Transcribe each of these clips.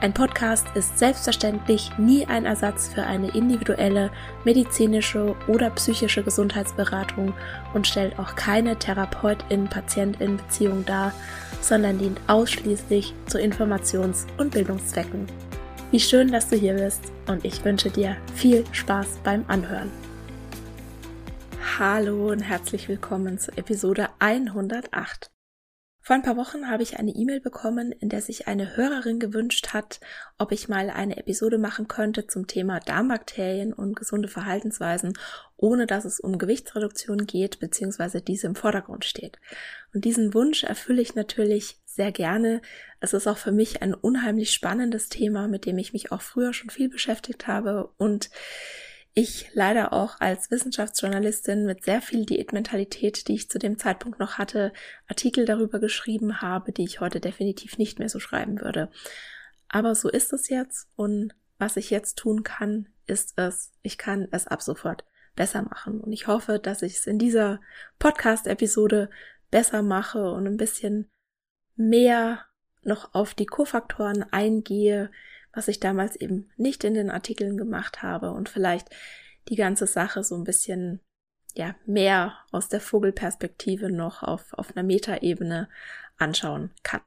ein Podcast ist selbstverständlich nie ein Ersatz für eine individuelle medizinische oder psychische Gesundheitsberatung und stellt auch keine Therapeutin-Patientin-Beziehung dar, sondern dient ausschließlich zu Informations- und Bildungszwecken. Wie schön, dass du hier bist und ich wünsche dir viel Spaß beim Anhören. Hallo und herzlich willkommen zur Episode 108. Vor ein paar Wochen habe ich eine E-Mail bekommen, in der sich eine Hörerin gewünscht hat, ob ich mal eine Episode machen könnte zum Thema Darmbakterien und gesunde Verhaltensweisen, ohne dass es um Gewichtsreduktion geht, beziehungsweise diese im Vordergrund steht. Und diesen Wunsch erfülle ich natürlich sehr gerne. Es ist auch für mich ein unheimlich spannendes Thema, mit dem ich mich auch früher schon viel beschäftigt habe und ich leider auch als Wissenschaftsjournalistin mit sehr viel Diätmentalität, die ich zu dem Zeitpunkt noch hatte, Artikel darüber geschrieben habe, die ich heute definitiv nicht mehr so schreiben würde. Aber so ist es jetzt und was ich jetzt tun kann, ist es, ich kann es ab sofort besser machen. Und ich hoffe, dass ich es in dieser Podcast-Episode besser mache und ein bisschen mehr noch auf die Kofaktoren eingehe, was ich damals eben nicht in den Artikeln gemacht habe und vielleicht die ganze Sache so ein bisschen ja mehr aus der Vogelperspektive noch auf, auf einer Metaebene anschauen kann.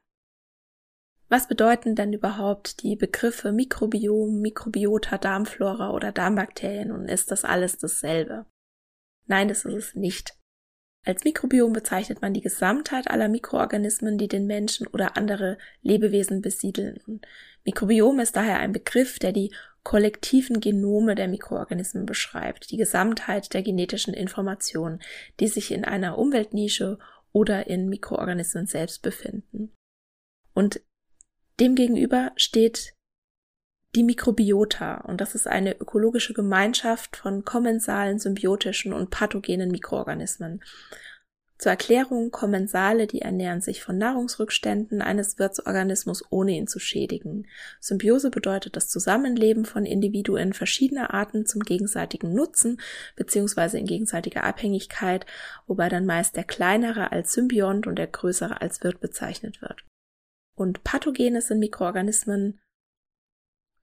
Was bedeuten denn überhaupt die Begriffe Mikrobiom, Mikrobiota, Darmflora oder Darmbakterien und ist das alles dasselbe? Nein, das ist es nicht. Als Mikrobiom bezeichnet man die Gesamtheit aller Mikroorganismen, die den Menschen oder andere Lebewesen besiedeln. Und Mikrobiom ist daher ein Begriff, der die kollektiven Genome der Mikroorganismen beschreibt, die Gesamtheit der genetischen Informationen, die sich in einer Umweltnische oder in Mikroorganismen selbst befinden. Und demgegenüber steht die Mikrobiota und das ist eine ökologische Gemeinschaft von kommensalen, symbiotischen und pathogenen Mikroorganismen. Zur Erklärung, Kommensale, die ernähren sich von Nahrungsrückständen eines Wirtsorganismus, ohne ihn zu schädigen. Symbiose bedeutet das Zusammenleben von Individuen verschiedener Arten zum gegenseitigen Nutzen bzw. in gegenseitiger Abhängigkeit, wobei dann meist der kleinere als Symbiont und der größere als Wirt bezeichnet wird. Und Pathogene sind Mikroorganismen,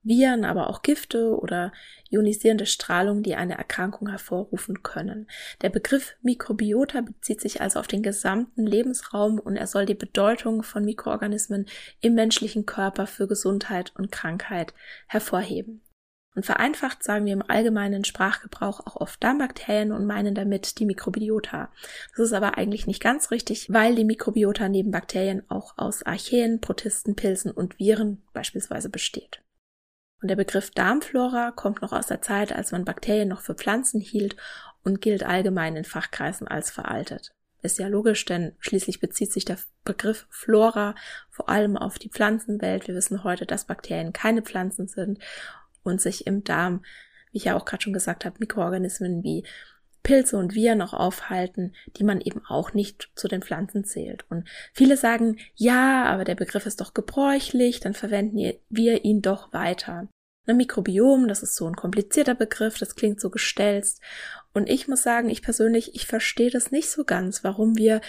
Viren, aber auch Gifte oder ionisierende Strahlung, die eine Erkrankung hervorrufen können. Der Begriff Mikrobiota bezieht sich also auf den gesamten Lebensraum und er soll die Bedeutung von Mikroorganismen im menschlichen Körper für Gesundheit und Krankheit hervorheben. Und vereinfacht sagen wir im allgemeinen Sprachgebrauch auch oft Darmbakterien und meinen damit die Mikrobiota. Das ist aber eigentlich nicht ganz richtig, weil die Mikrobiota neben Bakterien auch aus Archäen, Protisten, Pilzen und Viren beispielsweise besteht. Und der Begriff Darmflora kommt noch aus der Zeit, als man Bakterien noch für Pflanzen hielt und gilt allgemein in Fachkreisen als veraltet. Ist ja logisch, denn schließlich bezieht sich der Begriff Flora vor allem auf die Pflanzenwelt. Wir wissen heute, dass Bakterien keine Pflanzen sind und sich im Darm, wie ich ja auch gerade schon gesagt habe, Mikroorganismen wie Pilze und Viren noch aufhalten, die man eben auch nicht zu den Pflanzen zählt. Und viele sagen, ja, aber der Begriff ist doch gebräuchlich, dann verwenden wir ihn doch weiter. Ein Mikrobiom, das ist so ein komplizierter Begriff, das klingt so gestelzt. Und ich muss sagen, ich persönlich, ich verstehe das nicht so ganz, warum wir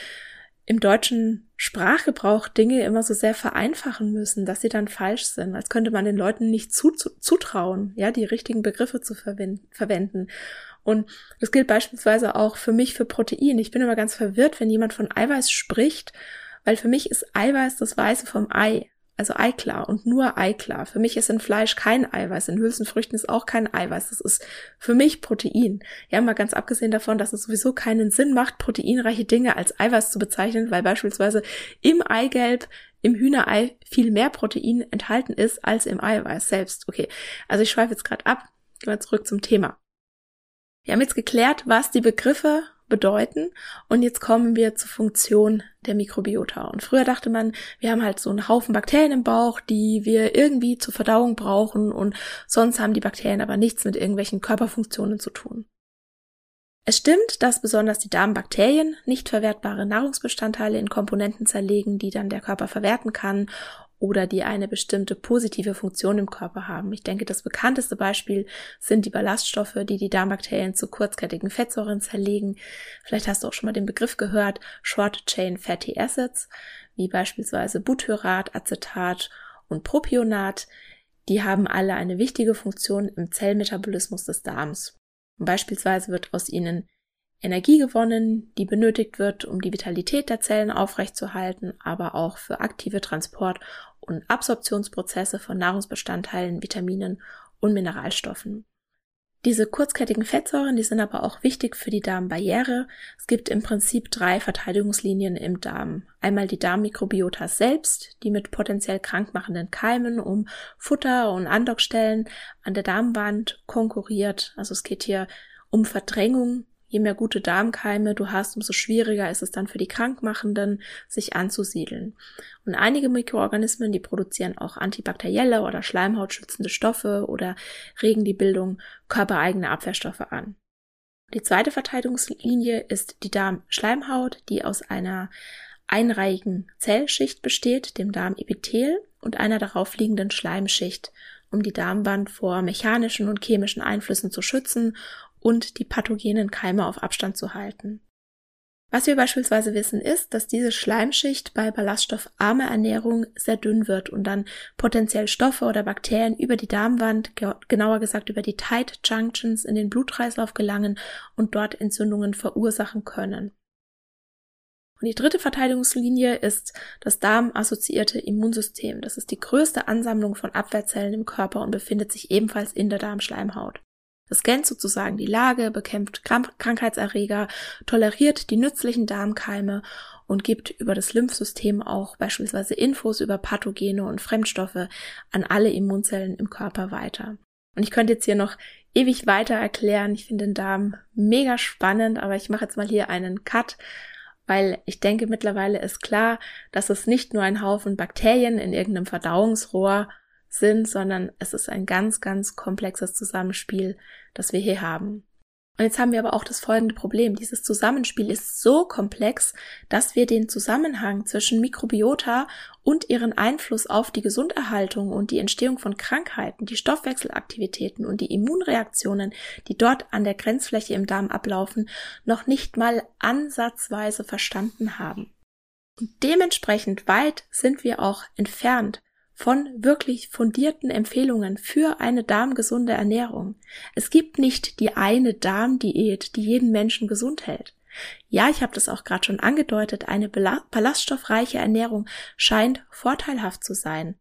im deutschen Sprachgebrauch Dinge immer so sehr vereinfachen müssen, dass sie dann falsch sind, als könnte man den Leuten nicht zu, zu, zutrauen, ja, die richtigen Begriffe zu verwenden. Und das gilt beispielsweise auch für mich für Protein. Ich bin immer ganz verwirrt, wenn jemand von Eiweiß spricht, weil für mich ist Eiweiß das Weiße vom Ei. Also Eiklar und nur Eiklar. Für mich ist in Fleisch kein Eiweiß, in Hülsenfrüchten ist auch kein Eiweiß. Das ist für mich Protein. Ja, mal ganz abgesehen davon, dass es sowieso keinen Sinn macht, proteinreiche Dinge als Eiweiß zu bezeichnen, weil beispielsweise im Eigelb im Hühnerei viel mehr Protein enthalten ist als im Eiweiß selbst. Okay, also ich schweife jetzt gerade ab. Gehen wir zurück zum Thema. Wir haben jetzt geklärt, was die Begriffe bedeuten. Und jetzt kommen wir zur Funktion der Mikrobiota. Und früher dachte man, wir haben halt so einen Haufen Bakterien im Bauch, die wir irgendwie zur Verdauung brauchen und sonst haben die Bakterien aber nichts mit irgendwelchen Körperfunktionen zu tun. Es stimmt, dass besonders die Darmbakterien nicht verwertbare Nahrungsbestandteile in Komponenten zerlegen, die dann der Körper verwerten kann oder die eine bestimmte positive Funktion im Körper haben. Ich denke, das bekannteste Beispiel sind die Ballaststoffe, die die Darmbakterien zu kurzkettigen Fettsäuren zerlegen. Vielleicht hast du auch schon mal den Begriff gehört, Short Chain Fatty Acids, wie beispielsweise Butyrat, Acetat und Propionat. Die haben alle eine wichtige Funktion im Zellmetabolismus des Darms. Beispielsweise wird aus ihnen Energie gewonnen, die benötigt wird, um die Vitalität der Zellen aufrechtzuerhalten, aber auch für aktive Transport- und Absorptionsprozesse von Nahrungsbestandteilen, Vitaminen und Mineralstoffen. Diese kurzkettigen Fettsäuren, die sind aber auch wichtig für die Darmbarriere. Es gibt im Prinzip drei Verteidigungslinien im Darm. Einmal die Darmmikrobiota selbst, die mit potenziell krankmachenden Keimen um Futter und Andockstellen an der Darmwand konkurriert. Also es geht hier um Verdrängung Je mehr gute Darmkeime du hast, umso schwieriger ist es dann für die Krankmachenden, sich anzusiedeln. Und einige Mikroorganismen, die produzieren auch antibakterielle oder schleimhautschützende Stoffe oder regen die Bildung körpereigener Abwehrstoffe an. Die zweite Verteidigungslinie ist die Darmschleimhaut, die aus einer einreihigen Zellschicht besteht, dem Darmepithel und einer darauf liegenden Schleimschicht, um die Darmwand vor mechanischen und chemischen Einflüssen zu schützen und die pathogenen Keime auf Abstand zu halten. Was wir beispielsweise wissen ist, dass diese Schleimschicht bei ballaststoffarmer Ernährung sehr dünn wird und dann potenziell Stoffe oder Bakterien über die Darmwand, genauer gesagt über die Tight Junctions in den Blutkreislauf gelangen und dort Entzündungen verursachen können. Und die dritte Verteidigungslinie ist das darmassoziierte Immunsystem. Das ist die größte Ansammlung von Abwehrzellen im Körper und befindet sich ebenfalls in der Darmschleimhaut. Es scannt sozusagen die Lage, bekämpft Krankheitserreger, toleriert die nützlichen Darmkeime und gibt über das Lymphsystem auch beispielsweise Infos über Pathogene und Fremdstoffe an alle Immunzellen im Körper weiter. Und ich könnte jetzt hier noch ewig weiter erklären. Ich finde den Darm mega spannend, aber ich mache jetzt mal hier einen Cut, weil ich denke mittlerweile ist klar, dass es nicht nur ein Haufen Bakterien in irgendeinem Verdauungsrohr sind, sondern es ist ein ganz, ganz komplexes Zusammenspiel, das wir hier haben. Und jetzt haben wir aber auch das folgende Problem. Dieses Zusammenspiel ist so komplex, dass wir den Zusammenhang zwischen Mikrobiota und ihren Einfluss auf die Gesunderhaltung und die Entstehung von Krankheiten, die Stoffwechselaktivitäten und die Immunreaktionen, die dort an der Grenzfläche im Darm ablaufen, noch nicht mal ansatzweise verstanden haben. Und dementsprechend weit sind wir auch entfernt von wirklich fundierten Empfehlungen für eine darmgesunde Ernährung. Es gibt nicht die eine Darmdiät, die jeden Menschen gesund hält. Ja, ich habe das auch gerade schon angedeutet, eine ballaststoffreiche Ernährung scheint vorteilhaft zu sein.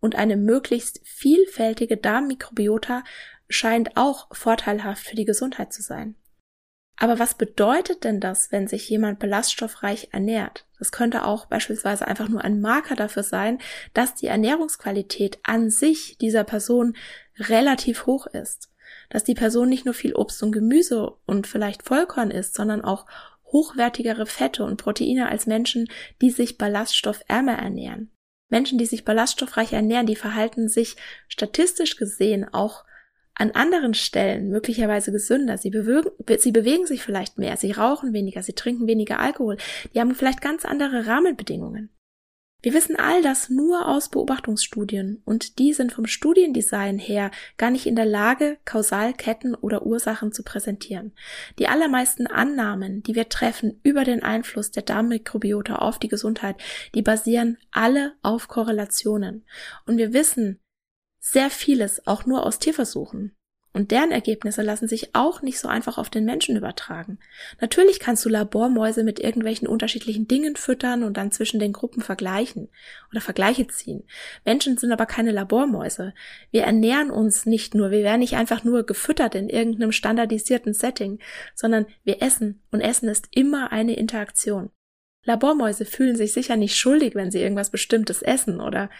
Und eine möglichst vielfältige Darmmikrobiota scheint auch vorteilhaft für die Gesundheit zu sein. Aber was bedeutet denn das, wenn sich jemand belaststoffreich ernährt? Das könnte auch beispielsweise einfach nur ein Marker dafür sein, dass die Ernährungsqualität an sich dieser Person relativ hoch ist. Dass die Person nicht nur viel Obst und Gemüse und vielleicht Vollkorn isst, sondern auch hochwertigere Fette und Proteine als Menschen, die sich ballaststoffärmer ernähren. Menschen, die sich ballaststoffreich ernähren, die verhalten sich statistisch gesehen auch an anderen Stellen möglicherweise gesünder. Sie bewegen, sie bewegen sich vielleicht mehr, sie rauchen weniger, sie trinken weniger Alkohol, die haben vielleicht ganz andere Rahmenbedingungen. Wir wissen all das nur aus Beobachtungsstudien und die sind vom Studiendesign her gar nicht in der Lage, Kausalketten oder Ursachen zu präsentieren. Die allermeisten Annahmen, die wir treffen über den Einfluss der Darmmikrobiota auf die Gesundheit, die basieren alle auf Korrelationen. Und wir wissen, sehr vieles auch nur aus Tierversuchen. Und deren Ergebnisse lassen sich auch nicht so einfach auf den Menschen übertragen. Natürlich kannst du Labormäuse mit irgendwelchen unterschiedlichen Dingen füttern und dann zwischen den Gruppen vergleichen oder Vergleiche ziehen. Menschen sind aber keine Labormäuse. Wir ernähren uns nicht nur, wir werden nicht einfach nur gefüttert in irgendeinem standardisierten Setting, sondern wir essen und Essen ist immer eine Interaktion. Labormäuse fühlen sich sicher nicht schuldig, wenn sie irgendwas Bestimmtes essen oder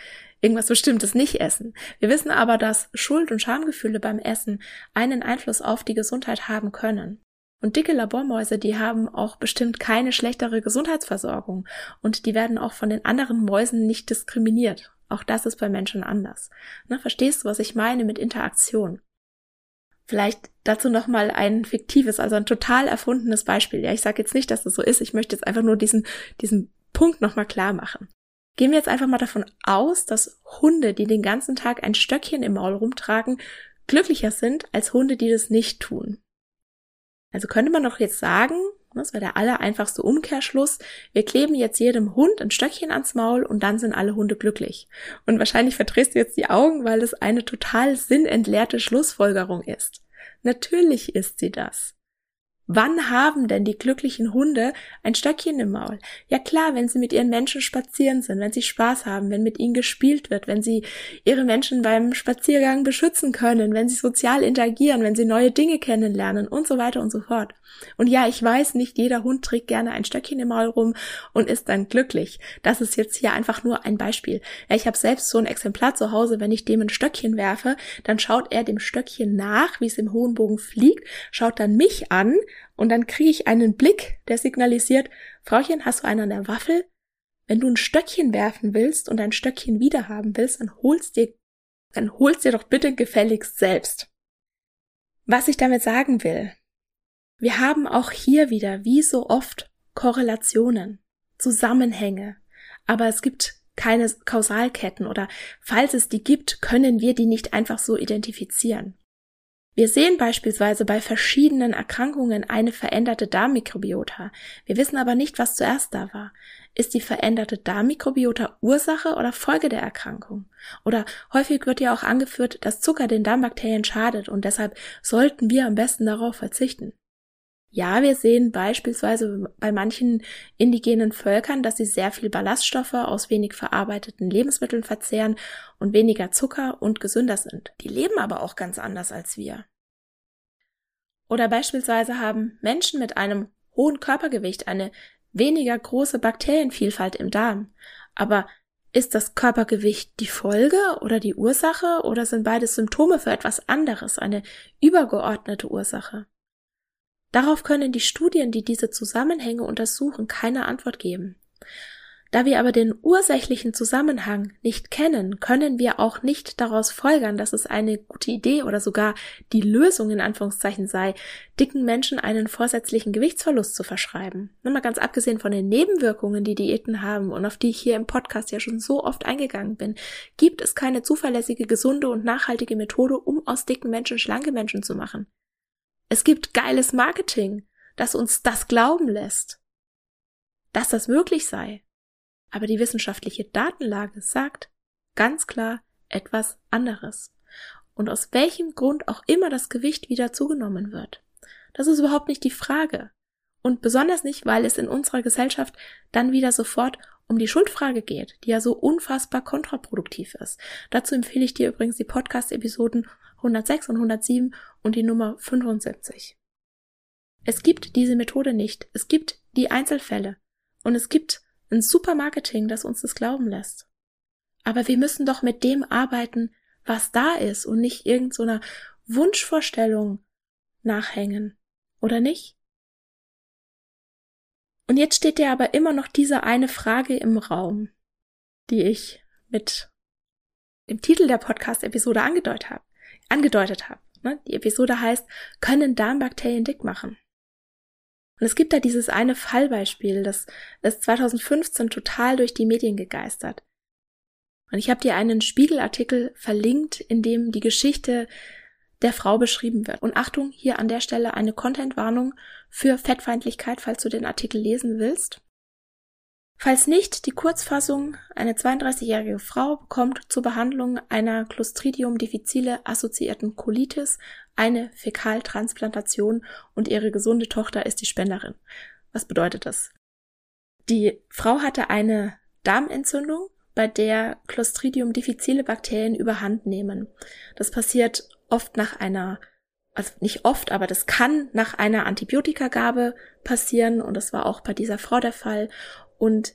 irgendwas Bestimmtes nicht essen. Wir wissen aber, dass Schuld- und Schamgefühle beim Essen einen Einfluss auf die Gesundheit haben können. Und dicke Labormäuse, die haben auch bestimmt keine schlechtere Gesundheitsversorgung und die werden auch von den anderen Mäusen nicht diskriminiert. Auch das ist bei Menschen anders. Na, verstehst du, was ich meine mit Interaktion? Vielleicht dazu nochmal ein fiktives, also ein total erfundenes Beispiel. Ja, ich sage jetzt nicht, dass das so ist. Ich möchte jetzt einfach nur diesen, diesen Punkt nochmal klar machen. Gehen wir jetzt einfach mal davon aus, dass Hunde, die den ganzen Tag ein Stöckchen im Maul rumtragen, glücklicher sind als Hunde, die das nicht tun. Also könnte man doch jetzt sagen, das wäre der aller einfachste Umkehrschluss, wir kleben jetzt jedem Hund ein Stöckchen ans Maul und dann sind alle Hunde glücklich. Und wahrscheinlich verdrehst du jetzt die Augen, weil es eine total sinnentleerte Schlussfolgerung ist. Natürlich ist sie das. Wann haben denn die glücklichen Hunde ein Stöckchen im Maul? Ja klar, wenn sie mit ihren Menschen spazieren sind, wenn sie Spaß haben, wenn mit ihnen gespielt wird, wenn sie ihre Menschen beim Spaziergang beschützen können, wenn sie sozial interagieren, wenn sie neue Dinge kennenlernen und so weiter und so fort. Und ja, ich weiß, nicht jeder Hund trägt gerne ein Stöckchen im Maul rum und ist dann glücklich. Das ist jetzt hier einfach nur ein Beispiel. Ja, ich habe selbst so ein Exemplar zu Hause, wenn ich dem ein Stöckchen werfe, dann schaut er dem Stöckchen nach, wie es im hohen Bogen fliegt, schaut dann mich an, und dann kriege ich einen Blick, der signalisiert, Frauchen, hast du einen an der Waffel? Wenn du ein Stöckchen werfen willst und ein Stöckchen wiederhaben willst, dann holst dir, dann holst dir doch bitte gefälligst selbst. Was ich damit sagen will, wir haben auch hier wieder, wie so oft, Korrelationen, Zusammenhänge, aber es gibt keine Kausalketten oder falls es die gibt, können wir die nicht einfach so identifizieren. Wir sehen beispielsweise bei verschiedenen Erkrankungen eine veränderte Darmmikrobiota. Wir wissen aber nicht, was zuerst da war. Ist die veränderte Darmmikrobiota Ursache oder Folge der Erkrankung? Oder häufig wird ja auch angeführt, dass Zucker den Darmbakterien schadet und deshalb sollten wir am besten darauf verzichten. Ja, wir sehen beispielsweise bei manchen indigenen Völkern, dass sie sehr viel Ballaststoffe aus wenig verarbeiteten Lebensmitteln verzehren und weniger Zucker und gesünder sind. Die leben aber auch ganz anders als wir. Oder beispielsweise haben Menschen mit einem hohen Körpergewicht eine weniger große Bakterienvielfalt im Darm. Aber ist das Körpergewicht die Folge oder die Ursache oder sind beides Symptome für etwas anderes, eine übergeordnete Ursache? Darauf können die Studien, die diese Zusammenhänge untersuchen, keine Antwort geben. Da wir aber den ursächlichen Zusammenhang nicht kennen, können wir auch nicht daraus folgern, dass es eine gute Idee oder sogar die Lösung in Anführungszeichen sei, dicken Menschen einen vorsätzlichen Gewichtsverlust zu verschreiben. Nur mal ganz abgesehen von den Nebenwirkungen, die Diäten haben und auf die ich hier im Podcast ja schon so oft eingegangen bin, gibt es keine zuverlässige, gesunde und nachhaltige Methode, um aus dicken Menschen schlanke Menschen zu machen. Es gibt geiles Marketing, das uns das glauben lässt, dass das möglich sei. Aber die wissenschaftliche Datenlage sagt ganz klar etwas anderes. Und aus welchem Grund auch immer das Gewicht wieder zugenommen wird. Das ist überhaupt nicht die Frage. Und besonders nicht, weil es in unserer Gesellschaft dann wieder sofort um die Schuldfrage geht, die ja so unfassbar kontraproduktiv ist. Dazu empfehle ich dir übrigens die Podcast-Episoden 106 und 107 und die Nummer 75. Es gibt diese Methode nicht. Es gibt die Einzelfälle. Und es gibt ein super Marketing, das uns das glauben lässt. Aber wir müssen doch mit dem arbeiten, was da ist und nicht irgendeiner so Wunschvorstellung nachhängen. Oder nicht? Und jetzt steht dir aber immer noch diese eine Frage im Raum, die ich mit dem Titel der Podcast-Episode angedeutet habe angedeutet habe. Ne? Die Episode heißt, können Darmbakterien dick machen? Und es gibt da dieses eine Fallbeispiel, das ist 2015 total durch die Medien gegeistert. Und ich habe dir einen Spiegelartikel verlinkt, in dem die Geschichte der Frau beschrieben wird. Und Achtung, hier an der Stelle eine Contentwarnung für Fettfeindlichkeit, falls du den Artikel lesen willst. Falls nicht, die Kurzfassung, eine 32-jährige Frau bekommt zur Behandlung einer Clostridium difficile assoziierten Colitis eine Fäkaltransplantation und ihre gesunde Tochter ist die Spenderin. Was bedeutet das? Die Frau hatte eine Darmentzündung, bei der Clostridium difficile Bakterien überhand nehmen. Das passiert oft nach einer also nicht oft, aber das kann nach einer Antibiotikagabe passieren und das war auch bei dieser Frau der Fall. Und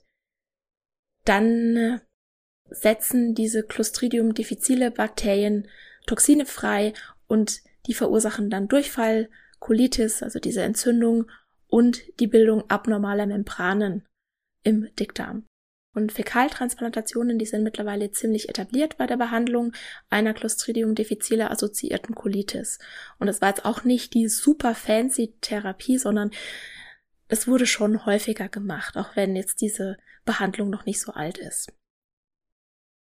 dann setzen diese Clostridium difficile Bakterien Toxine frei und die verursachen dann Durchfall, Colitis, also diese Entzündung und die Bildung abnormaler Membranen im Dickdarm. Und Fäkaltransplantationen, die sind mittlerweile ziemlich etabliert bei der Behandlung einer Clostridium difficile assoziierten Colitis. Und das war jetzt auch nicht die super fancy Therapie, sondern es wurde schon häufiger gemacht, auch wenn jetzt diese Behandlung noch nicht so alt ist.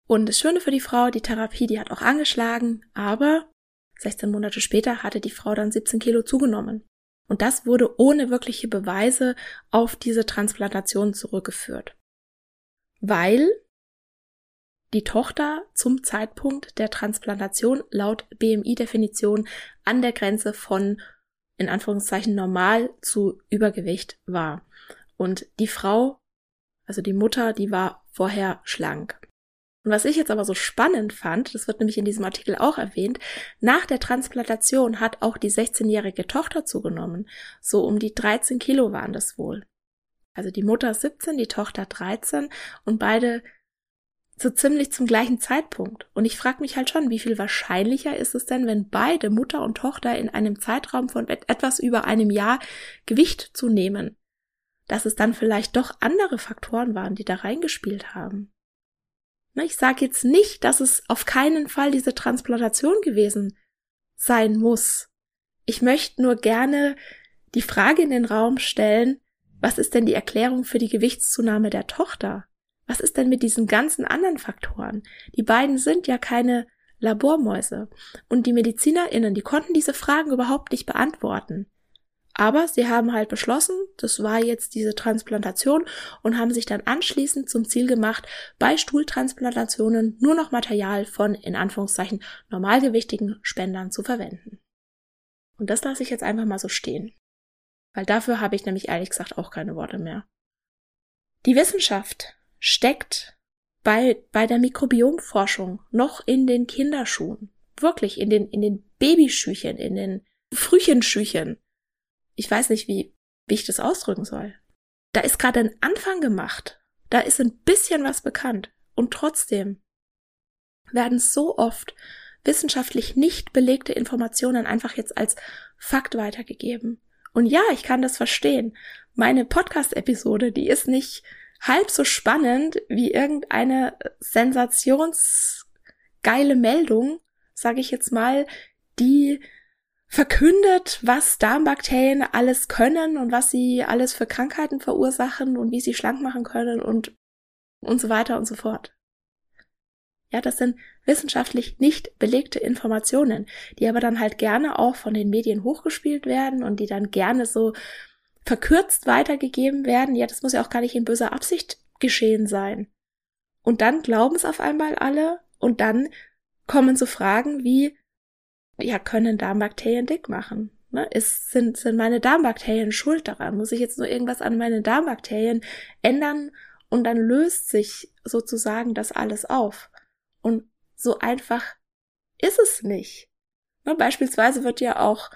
Und das Schöne für die Frau, die Therapie, die hat auch angeschlagen, aber 16 Monate später hatte die Frau dann 17 Kilo zugenommen. Und das wurde ohne wirkliche Beweise auf diese Transplantation zurückgeführt weil die Tochter zum Zeitpunkt der Transplantation laut BMI-Definition an der Grenze von in Anführungszeichen normal zu Übergewicht war. Und die Frau, also die Mutter, die war vorher schlank. Und was ich jetzt aber so spannend fand, das wird nämlich in diesem Artikel auch erwähnt, nach der Transplantation hat auch die 16-jährige Tochter zugenommen. So um die 13 Kilo waren das wohl. Also die Mutter 17, die Tochter 13 und beide so ziemlich zum gleichen Zeitpunkt. Und ich frage mich halt schon, wie viel wahrscheinlicher ist es denn, wenn beide Mutter und Tochter in einem Zeitraum von etwas über einem Jahr Gewicht zunehmen, dass es dann vielleicht doch andere Faktoren waren, die da reingespielt haben. Ich sage jetzt nicht, dass es auf keinen Fall diese Transplantation gewesen sein muss. Ich möchte nur gerne die Frage in den Raum stellen, was ist denn die Erklärung für die Gewichtszunahme der Tochter? Was ist denn mit diesen ganzen anderen Faktoren? Die beiden sind ja keine Labormäuse. Und die MedizinerInnen, die konnten diese Fragen überhaupt nicht beantworten. Aber sie haben halt beschlossen, das war jetzt diese Transplantation und haben sich dann anschließend zum Ziel gemacht, bei Stuhltransplantationen nur noch Material von, in Anführungszeichen, normalgewichtigen Spendern zu verwenden. Und das lasse ich jetzt einfach mal so stehen. Weil dafür habe ich nämlich ehrlich gesagt auch keine Worte mehr. Die Wissenschaft steckt bei, bei der Mikrobiomforschung noch in den Kinderschuhen. Wirklich in den, in den Babyschüchen, in den Frühchenschüchen. Ich weiß nicht, wie, wie ich das ausdrücken soll. Da ist gerade ein Anfang gemacht. Da ist ein bisschen was bekannt. Und trotzdem werden so oft wissenschaftlich nicht belegte Informationen einfach jetzt als Fakt weitergegeben. Und ja, ich kann das verstehen. Meine Podcast-Episode, die ist nicht halb so spannend wie irgendeine sensationsgeile Meldung, sage ich jetzt mal, die verkündet, was Darmbakterien alles können und was sie alles für Krankheiten verursachen und wie sie schlank machen können und und so weiter und so fort. Ja, das sind wissenschaftlich nicht belegte Informationen, die aber dann halt gerne auch von den Medien hochgespielt werden und die dann gerne so verkürzt weitergegeben werden. Ja, das muss ja auch gar nicht in böser Absicht geschehen sein. Und dann glauben es auf einmal alle und dann kommen so Fragen wie, ja, können Darmbakterien dick machen? Ne? Ist, sind, sind meine Darmbakterien schuld daran? Muss ich jetzt nur irgendwas an meinen Darmbakterien ändern und dann löst sich sozusagen das alles auf? Und so einfach ist es nicht. Ne, beispielsweise wird ja auch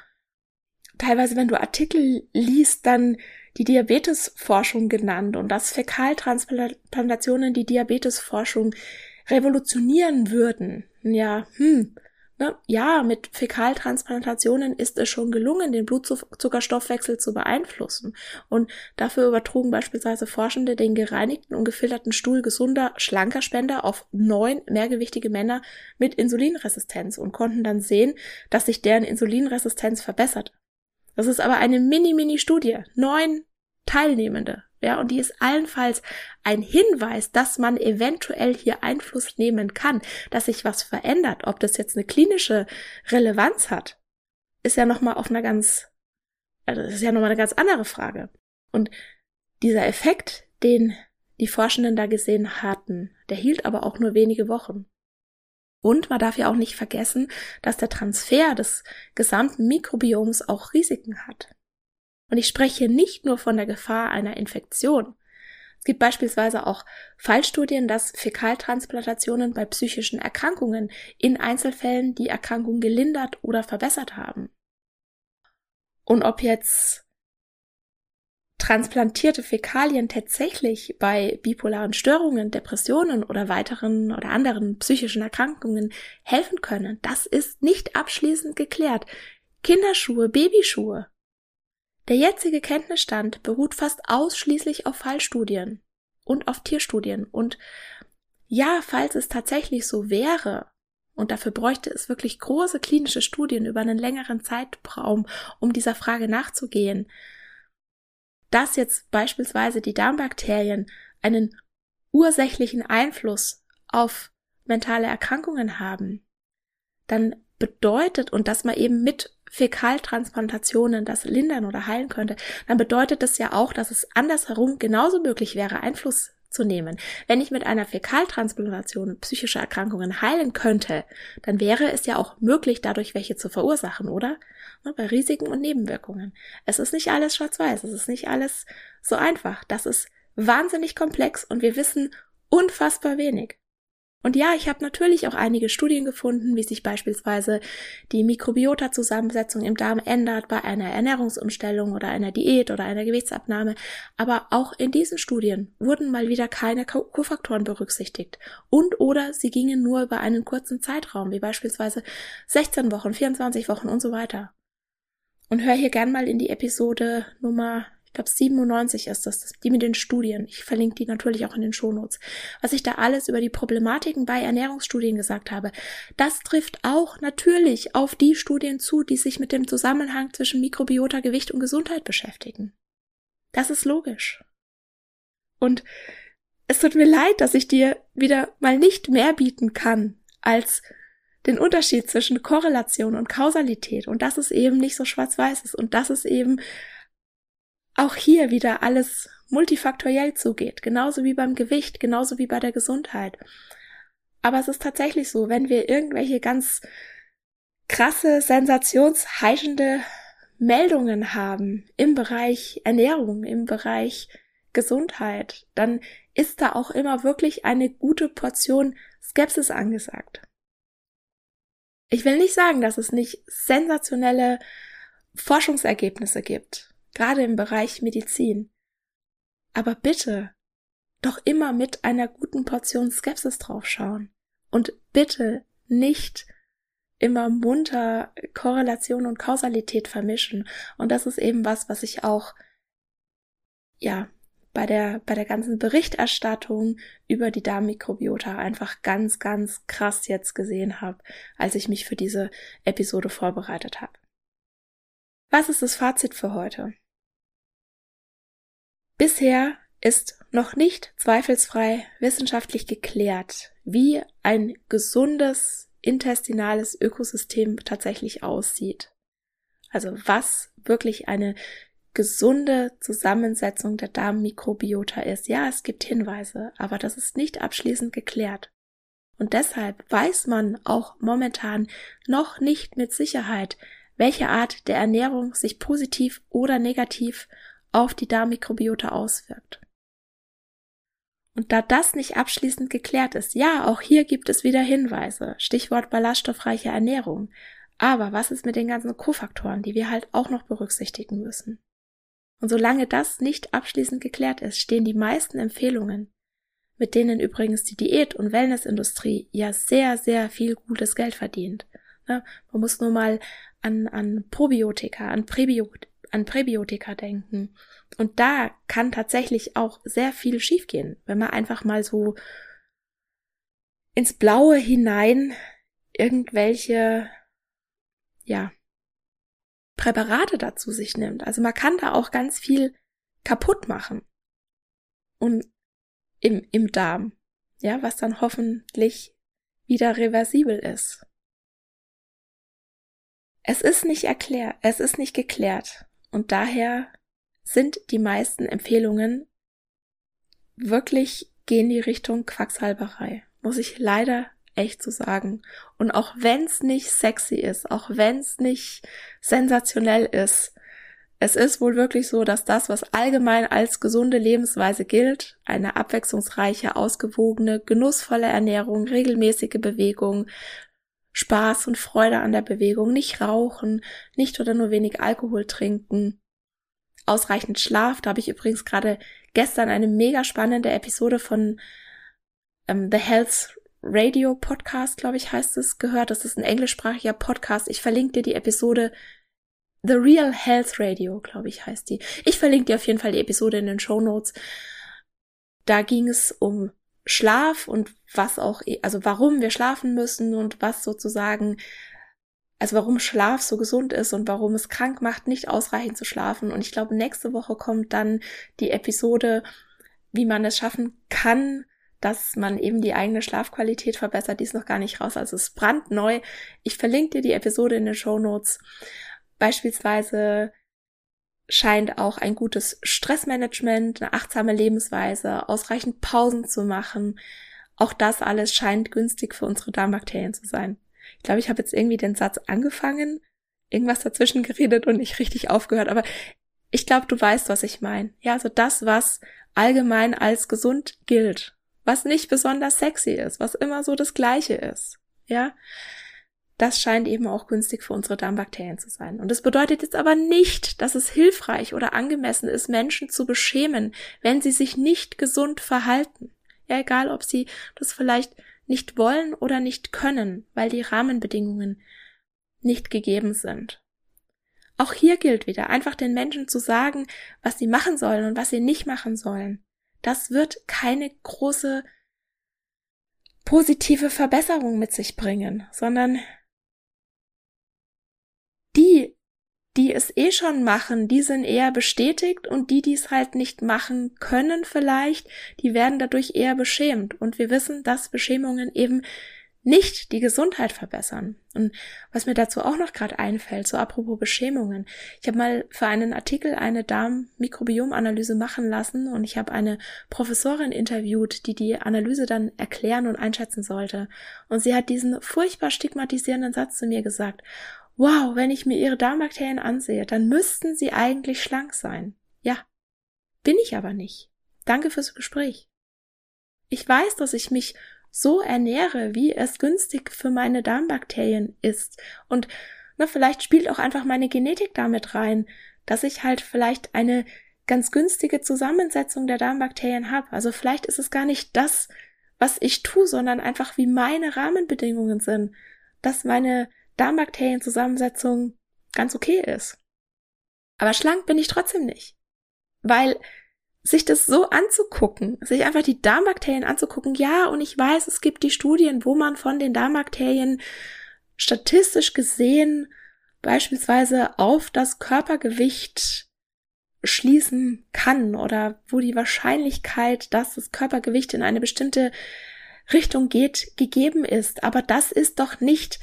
teilweise, wenn du Artikel liest, dann die Diabetesforschung genannt und dass Fäkaltransplantationen die Diabetesforschung revolutionieren würden. Ja, hm, Ne? Ja, mit Fäkaltransplantationen ist es schon gelungen, den Blutzuckerstoffwechsel zu beeinflussen. Und dafür übertrugen beispielsweise Forschende den gereinigten und gefilterten Stuhl gesunder, schlanker Spender auf neun mehrgewichtige Männer mit Insulinresistenz und konnten dann sehen, dass sich deren Insulinresistenz verbessert. Das ist aber eine Mini-Mini-Studie. Neun Teilnehmende. Ja, und die ist allenfalls ein Hinweis, dass man eventuell hier Einfluss nehmen kann, dass sich was verändert. Ob das jetzt eine klinische Relevanz hat, ist ja nochmal auf einer ganz, also das ist ja nochmal eine ganz andere Frage. Und dieser Effekt, den die Forschenden da gesehen hatten, der hielt aber auch nur wenige Wochen. Und man darf ja auch nicht vergessen, dass der Transfer des gesamten Mikrobioms auch Risiken hat. Und ich spreche nicht nur von der Gefahr einer Infektion. Es gibt beispielsweise auch Fallstudien, dass Fäkaltransplantationen bei psychischen Erkrankungen in Einzelfällen die Erkrankung gelindert oder verbessert haben. Und ob jetzt transplantierte Fäkalien tatsächlich bei bipolaren Störungen, Depressionen oder weiteren oder anderen psychischen Erkrankungen helfen können, das ist nicht abschließend geklärt. Kinderschuhe, Babyschuhe, der jetzige Kenntnisstand beruht fast ausschließlich auf Fallstudien und auf Tierstudien. Und ja, falls es tatsächlich so wäre, und dafür bräuchte es wirklich große klinische Studien über einen längeren Zeitraum, um dieser Frage nachzugehen, dass jetzt beispielsweise die Darmbakterien einen ursächlichen Einfluss auf mentale Erkrankungen haben, dann bedeutet und dass man eben mit Fäkaltransplantationen das lindern oder heilen könnte, dann bedeutet das ja auch, dass es andersherum genauso möglich wäre, Einfluss zu nehmen. Wenn ich mit einer Fäkaltransplantation psychische Erkrankungen heilen könnte, dann wäre es ja auch möglich, dadurch welche zu verursachen, oder? Ne, bei Risiken und Nebenwirkungen. Es ist nicht alles schwarz-weiß, es ist nicht alles so einfach. Das ist wahnsinnig komplex und wir wissen unfassbar wenig. Und ja, ich habe natürlich auch einige Studien gefunden, wie sich beispielsweise die Mikrobiota-Zusammensetzung im Darm ändert bei einer Ernährungsumstellung oder einer Diät oder einer Gewichtsabnahme. Aber auch in diesen Studien wurden mal wieder keine Kofaktoren berücksichtigt. Und oder sie gingen nur über einen kurzen Zeitraum, wie beispielsweise 16 Wochen, 24 Wochen und so weiter. Und hör hier gern mal in die Episode Nummer ich glaube 97 ist das, die mit den Studien. Ich verlinke die natürlich auch in den Shownotes. Was ich da alles über die Problematiken bei Ernährungsstudien gesagt habe, das trifft auch natürlich auf die Studien zu, die sich mit dem Zusammenhang zwischen Mikrobiota, Gewicht und Gesundheit beschäftigen. Das ist logisch. Und es tut mir leid, dass ich dir wieder mal nicht mehr bieten kann als den Unterschied zwischen Korrelation und Kausalität und dass es eben nicht so schwarz-weiß ist und dass es eben auch hier wieder alles multifaktoriell zugeht, genauso wie beim Gewicht, genauso wie bei der Gesundheit. Aber es ist tatsächlich so, wenn wir irgendwelche ganz krasse, sensationsheischende Meldungen haben im Bereich Ernährung, im Bereich Gesundheit, dann ist da auch immer wirklich eine gute Portion Skepsis angesagt. Ich will nicht sagen, dass es nicht sensationelle Forschungsergebnisse gibt gerade im Bereich Medizin. Aber bitte doch immer mit einer guten Portion Skepsis draufschauen und bitte nicht immer munter Korrelation und Kausalität vermischen. Und das ist eben was, was ich auch, ja, bei der, bei der ganzen Berichterstattung über die Darmmikrobiota einfach ganz, ganz krass jetzt gesehen habe, als ich mich für diese Episode vorbereitet habe. Was ist das Fazit für heute? Bisher ist noch nicht zweifelsfrei wissenschaftlich geklärt, wie ein gesundes intestinales Ökosystem tatsächlich aussieht. Also was wirklich eine gesunde Zusammensetzung der Darmmikrobiota ist. Ja, es gibt Hinweise, aber das ist nicht abschließend geklärt. Und deshalb weiß man auch momentan noch nicht mit Sicherheit, welche Art der Ernährung sich positiv oder negativ auf die Darmmikrobiota auswirkt. Und da das nicht abschließend geklärt ist, ja, auch hier gibt es wieder Hinweise, Stichwort ballaststoffreiche Ernährung. Aber was ist mit den ganzen Kofaktoren, die wir halt auch noch berücksichtigen müssen? Und solange das nicht abschließend geklärt ist, stehen die meisten Empfehlungen, mit denen übrigens die Diät- und Wellnessindustrie ja sehr, sehr viel gutes Geld verdient. Ne? Man muss nur mal an, an Probiotika, an Präbiotika, an Präbiotika denken. Und da kann tatsächlich auch sehr viel schiefgehen, wenn man einfach mal so ins Blaue hinein irgendwelche, ja, Präparate dazu sich nimmt. Also man kann da auch ganz viel kaputt machen. Und im, im Darm. Ja, was dann hoffentlich wieder reversibel ist. Es ist nicht erklärt, es ist nicht geklärt. Und daher sind die meisten Empfehlungen wirklich gehen die Richtung Quacksalberei. Muss ich leider, echt zu sagen. Und auch wenn es nicht sexy ist, auch wenn es nicht sensationell ist, es ist wohl wirklich so, dass das, was allgemein als gesunde Lebensweise gilt, eine abwechslungsreiche, ausgewogene, genussvolle Ernährung, regelmäßige Bewegung, Spaß und Freude an der Bewegung, nicht rauchen, nicht oder nur wenig Alkohol trinken, ausreichend Schlaf. Da habe ich übrigens gerade gestern eine mega spannende Episode von ähm, The Health Radio Podcast, glaube ich, heißt es, gehört. Das ist ein englischsprachiger Podcast. Ich verlinke dir die Episode The Real Health Radio, glaube ich, heißt die. Ich verlinke dir auf jeden Fall die Episode in den Show Notes. Da ging es um Schlaf und was auch, also warum wir schlafen müssen und was sozusagen, also warum Schlaf so gesund ist und warum es krank macht, nicht ausreichend zu schlafen. Und ich glaube, nächste Woche kommt dann die Episode, wie man es schaffen kann, dass man eben die eigene Schlafqualität verbessert. Die ist noch gar nicht raus, also es ist brandneu. Ich verlinke dir die Episode in den Show Notes. Beispielsweise scheint auch ein gutes Stressmanagement, eine achtsame Lebensweise, ausreichend Pausen zu machen. Auch das alles scheint günstig für unsere Darmbakterien zu sein. Ich glaube, ich habe jetzt irgendwie den Satz angefangen, irgendwas dazwischen geredet und nicht richtig aufgehört, aber ich glaube, du weißt, was ich meine. Ja, also das, was allgemein als gesund gilt, was nicht besonders sexy ist, was immer so das Gleiche ist. Ja, das scheint eben auch günstig für unsere Darmbakterien zu sein. Und das bedeutet jetzt aber nicht, dass es hilfreich oder angemessen ist, Menschen zu beschämen, wenn sie sich nicht gesund verhalten. Ja, egal, ob sie das vielleicht nicht wollen oder nicht können, weil die Rahmenbedingungen nicht gegeben sind. Auch hier gilt wieder, einfach den Menschen zu sagen, was sie machen sollen und was sie nicht machen sollen. Das wird keine große positive Verbesserung mit sich bringen, sondern die, die es eh schon machen, die sind eher bestätigt und die, die es halt nicht machen können vielleicht, die werden dadurch eher beschämt. Und wir wissen, dass Beschämungen eben nicht die Gesundheit verbessern. Und was mir dazu auch noch gerade einfällt, so apropos Beschämungen, ich habe mal für einen Artikel eine Darmmikrobiomanalyse machen lassen und ich habe eine Professorin interviewt, die die Analyse dann erklären und einschätzen sollte. Und sie hat diesen furchtbar stigmatisierenden Satz zu mir gesagt wow, wenn ich mir ihre Darmbakterien ansehe, dann müssten sie eigentlich schlank sein. Ja, bin ich aber nicht. Danke fürs Gespräch. Ich weiß, dass ich mich so ernähre, wie es günstig für meine Darmbakterien ist. Und na, vielleicht spielt auch einfach meine Genetik damit rein, dass ich halt vielleicht eine ganz günstige Zusammensetzung der Darmbakterien habe. Also vielleicht ist es gar nicht das, was ich tue, sondern einfach wie meine Rahmenbedingungen sind, dass meine Darmbakterienzusammensetzung ganz okay ist. Aber schlank bin ich trotzdem nicht. Weil sich das so anzugucken, sich einfach die Darmbakterien anzugucken, ja, und ich weiß, es gibt die Studien, wo man von den Darmbakterien statistisch gesehen beispielsweise auf das Körpergewicht schließen kann oder wo die Wahrscheinlichkeit, dass das Körpergewicht in eine bestimmte Richtung geht, gegeben ist. Aber das ist doch nicht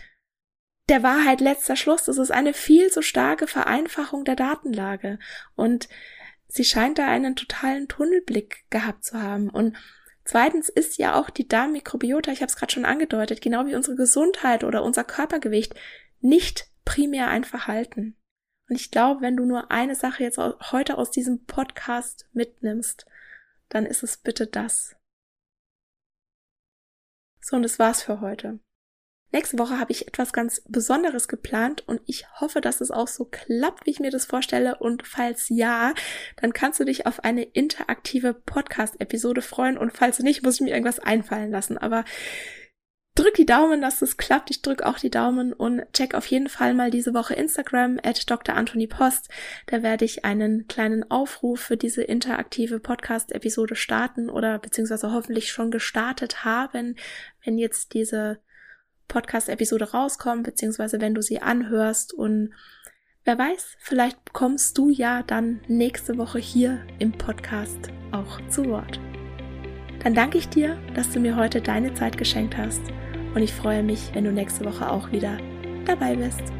der Wahrheit letzter Schluss. Das ist eine viel zu starke Vereinfachung der Datenlage. Und sie scheint da einen totalen Tunnelblick gehabt zu haben. Und zweitens ist ja auch die Darmmikrobiota, ich habe es gerade schon angedeutet, genau wie unsere Gesundheit oder unser Körpergewicht, nicht primär ein Verhalten. Und ich glaube, wenn du nur eine Sache jetzt heute aus diesem Podcast mitnimmst, dann ist es bitte das. So, und das war's für heute. Nächste Woche habe ich etwas ganz Besonderes geplant und ich hoffe, dass es auch so klappt, wie ich mir das vorstelle. Und falls ja, dann kannst du dich auf eine interaktive Podcast-Episode freuen. Und falls nicht, muss ich mir irgendwas einfallen lassen. Aber drück die Daumen, dass es klappt. Ich drück auch die Daumen und check auf jeden Fall mal diese Woche Instagram at Dr. Anthony Post. Da werde ich einen kleinen Aufruf für diese interaktive Podcast-Episode starten oder beziehungsweise hoffentlich schon gestartet haben, wenn jetzt diese Podcast-Episode rauskommt, beziehungsweise wenn du sie anhörst. Und wer weiß, vielleicht bekommst du ja dann nächste Woche hier im Podcast auch zu Wort. Dann danke ich dir, dass du mir heute deine Zeit geschenkt hast und ich freue mich, wenn du nächste Woche auch wieder dabei bist.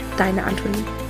deine Antonie.